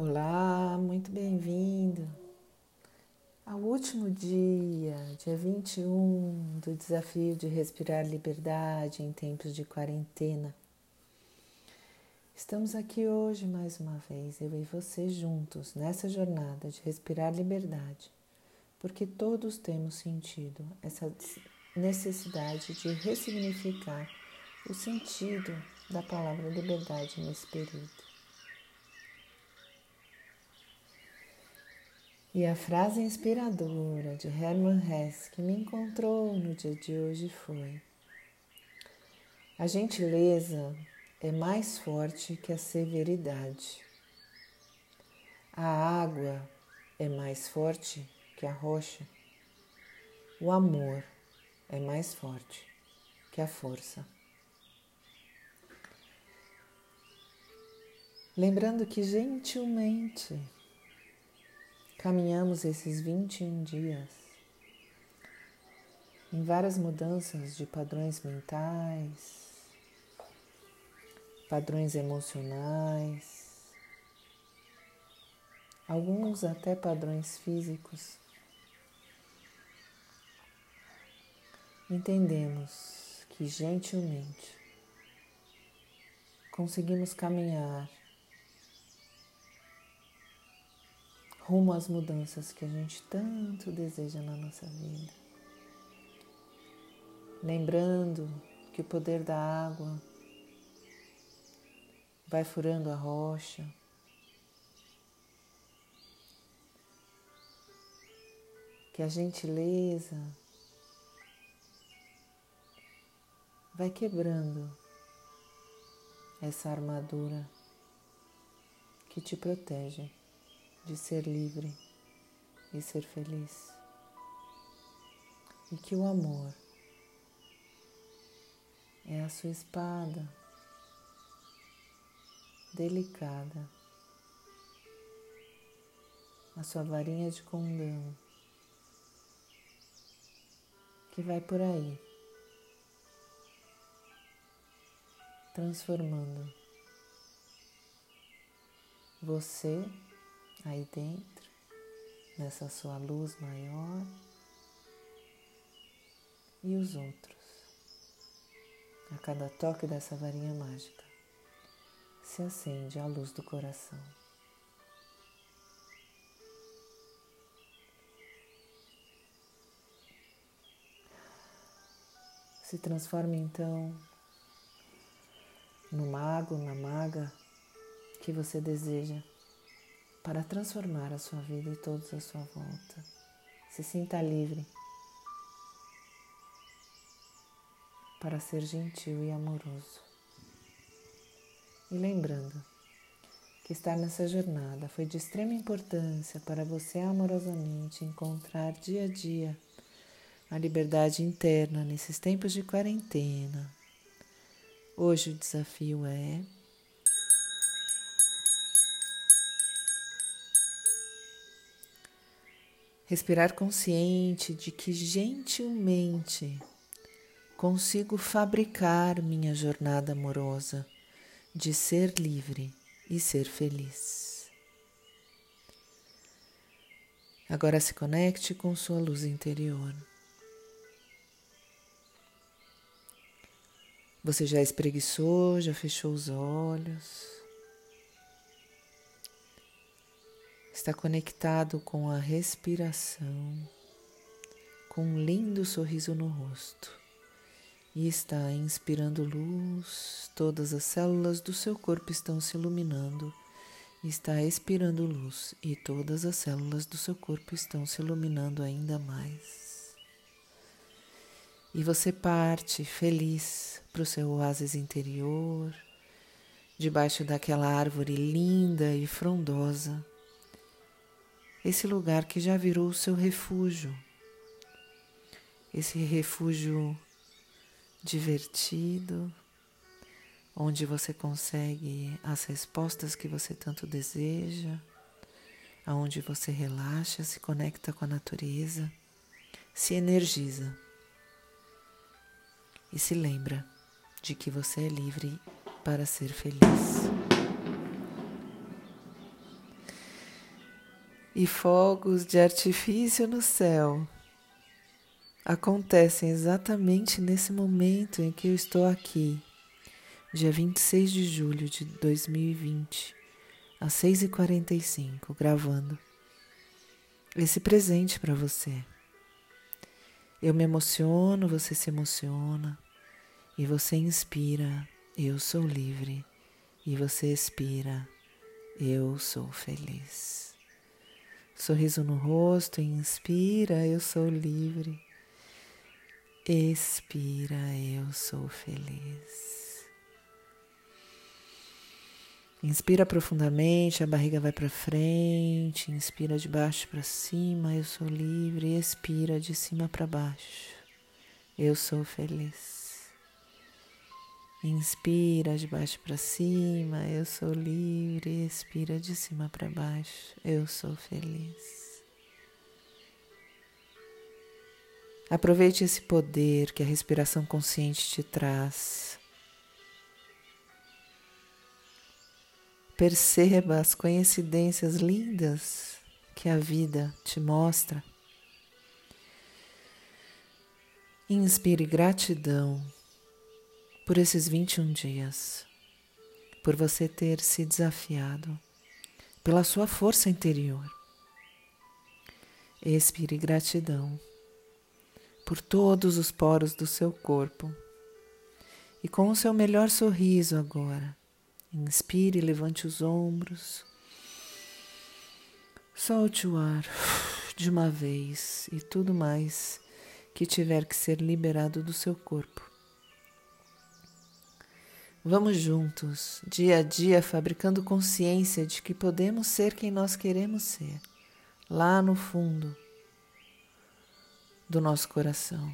Olá, muito bem-vindo ao último dia, dia 21 do desafio de respirar liberdade em tempos de quarentena. Estamos aqui hoje mais uma vez, eu e você juntos, nessa jornada de respirar liberdade, porque todos temos sentido essa necessidade de ressignificar o sentido da palavra liberdade nesse período. E a frase inspiradora de Hermann Hesse que me encontrou no dia de hoje foi: A gentileza é mais forte que a severidade. A água é mais forte que a rocha. O amor é mais forte que a força. Lembrando que gentilmente Caminhamos esses 21 dias em várias mudanças de padrões mentais, padrões emocionais, alguns até padrões físicos. Entendemos que gentilmente conseguimos caminhar rumo às mudanças que a gente tanto deseja na nossa vida. Lembrando que o poder da água vai furando a rocha, que a gentileza vai quebrando essa armadura que te protege de ser livre e ser feliz. E que o amor é a sua espada delicada, a sua varinha de condão que vai por aí transformando você aí dentro, nessa sua luz maior, e os outros. A cada toque dessa varinha mágica, se acende a luz do coração. Se transforme então no mago, na maga que você deseja para transformar a sua vida e todos à sua volta. Se sinta livre para ser gentil e amoroso. E lembrando que estar nessa jornada foi de extrema importância para você amorosamente encontrar dia a dia a liberdade interna nesses tempos de quarentena. Hoje o desafio é respirar consciente de que gentilmente consigo fabricar minha jornada amorosa de ser livre e ser feliz. Agora se conecte com sua luz interior. Você já espreguiçou, já fechou os olhos. Está conectado com a respiração, com um lindo sorriso no rosto e está inspirando luz, todas as células do seu corpo estão se iluminando, está expirando luz e todas as células do seu corpo estão se iluminando ainda mais. E você parte feliz para o seu oásis interior, debaixo daquela árvore linda e frondosa esse lugar que já virou o seu refúgio, esse refúgio divertido, onde você consegue as respostas que você tanto deseja, aonde você relaxa, se conecta com a natureza, se energiza e se lembra de que você é livre para ser feliz. E fogos de artifício no céu acontecem exatamente nesse momento em que eu estou aqui, dia 26 de julho de 2020, às 6h45, gravando esse presente para você. Eu me emociono, você se emociona, e você inspira, eu sou livre, e você expira, eu sou feliz. Sorriso no rosto, inspira, eu sou livre. Expira, eu sou feliz. Inspira profundamente, a barriga vai para frente, inspira de baixo para cima, eu sou livre, expira de cima para baixo. Eu sou feliz. Inspira de baixo para cima, eu sou livre. Expira de cima para baixo, eu sou feliz. Aproveite esse poder que a respiração consciente te traz. Perceba as coincidências lindas que a vida te mostra. Inspire gratidão por esses 21 dias, por você ter se desafiado, pela sua força interior. Expire gratidão por todos os poros do seu corpo. E com o seu melhor sorriso agora, inspire, levante os ombros, solte o ar de uma vez e tudo mais que tiver que ser liberado do seu corpo. Vamos juntos, dia a dia, fabricando consciência de que podemos ser quem nós queremos ser, lá no fundo do nosso coração.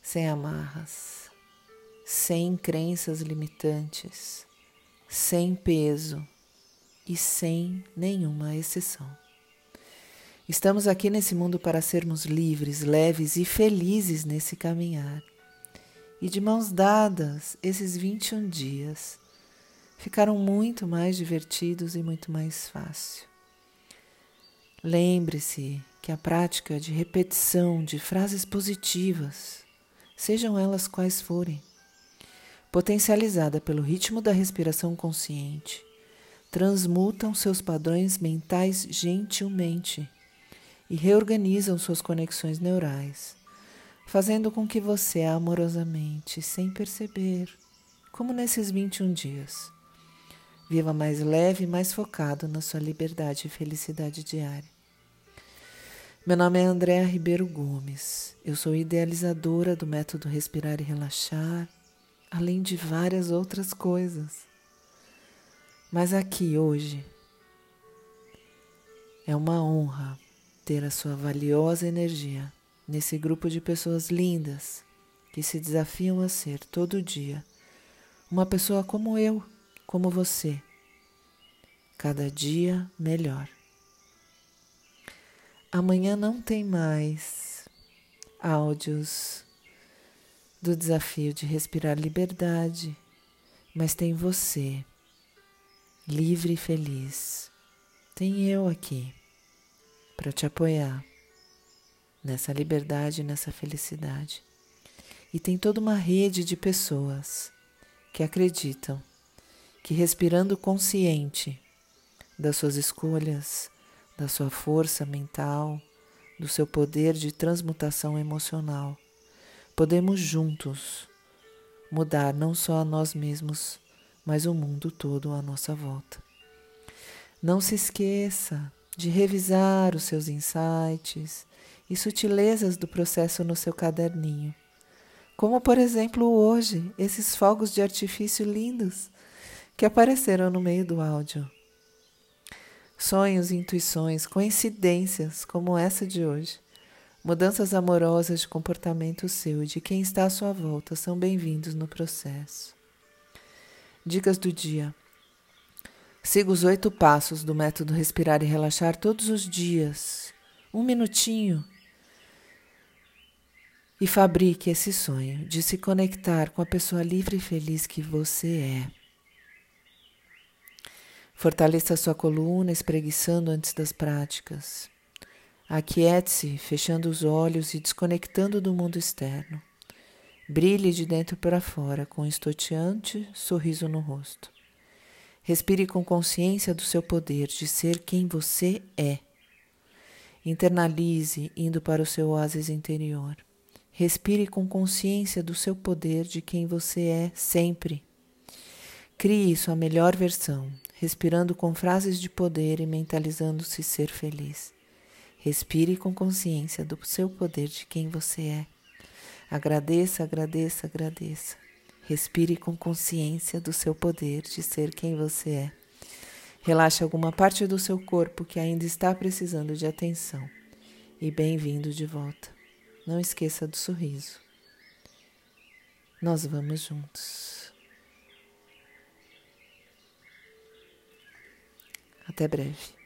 Sem amarras, sem crenças limitantes, sem peso e sem nenhuma exceção. Estamos aqui nesse mundo para sermos livres, leves e felizes nesse caminhar e de mãos dadas, esses 21 dias ficaram muito mais divertidos e muito mais fácil. Lembre-se que a prática de repetição de frases positivas, sejam elas quais forem, potencializada pelo ritmo da respiração consciente, transmutam seus padrões mentais gentilmente e reorganizam suas conexões neurais fazendo com que você amorosamente, sem perceber, como nesses 21 dias, viva mais leve e mais focado na sua liberdade e felicidade diária. Meu nome é Andréa Ribeiro Gomes. Eu sou idealizadora do método Respirar e Relaxar, além de várias outras coisas. Mas aqui hoje é uma honra ter a sua valiosa energia nesse grupo de pessoas lindas que se desafiam a ser todo dia uma pessoa como eu, como você, cada dia melhor. Amanhã não tem mais áudios do desafio de respirar liberdade, mas tem você, livre e feliz. Tem eu aqui para te apoiar nessa liberdade, nessa felicidade. E tem toda uma rede de pessoas que acreditam que respirando consciente das suas escolhas, da sua força mental, do seu poder de transmutação emocional, podemos juntos mudar não só a nós mesmos, mas o mundo todo à nossa volta. Não se esqueça de revisar os seus insights, e sutilezas do processo no seu caderninho. Como, por exemplo, hoje, esses fogos de artifício lindos que apareceram no meio do áudio. Sonhos, intuições, coincidências como essa de hoje, mudanças amorosas de comportamento seu e de quem está à sua volta são bem-vindos no processo. Dicas do dia. Siga os oito passos do método Respirar e Relaxar todos os dias. Um minutinho e fabrique esse sonho de se conectar com a pessoa livre e feliz que você é. Fortaleça sua coluna, espreguiçando antes das práticas. Aquiete-se, fechando os olhos e desconectando do mundo externo. Brilhe de dentro para fora com um estoteante sorriso no rosto. Respire com consciência do seu poder de ser quem você é. Internalize indo para o seu oásis interior. Respire com consciência do seu poder de quem você é sempre. Crie sua melhor versão, respirando com frases de poder e mentalizando-se ser feliz. Respire com consciência do seu poder de quem você é. Agradeça, agradeça, agradeça. Respire com consciência do seu poder de ser quem você é. Relaxe alguma parte do seu corpo que ainda está precisando de atenção. E bem-vindo de volta. Não esqueça do sorriso. Nós vamos juntos. Até breve.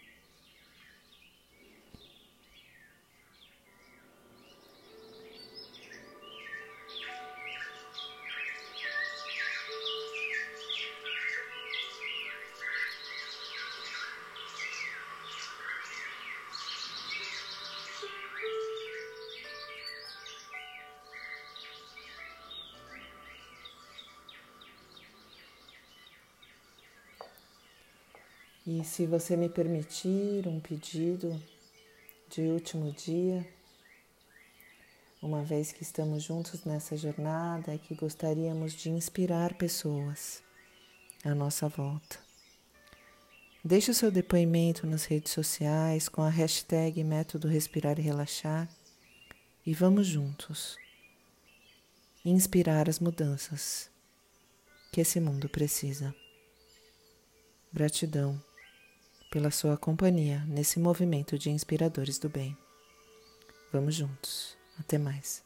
E se você me permitir um pedido de último dia, uma vez que estamos juntos nessa jornada, é que gostaríamos de inspirar pessoas à nossa volta. Deixe o seu depoimento nas redes sociais com a hashtag Método Respirar e Relaxar e vamos juntos inspirar as mudanças que esse mundo precisa. Gratidão pela sua companhia nesse movimento de inspiradores do bem. Vamos juntos. Até mais.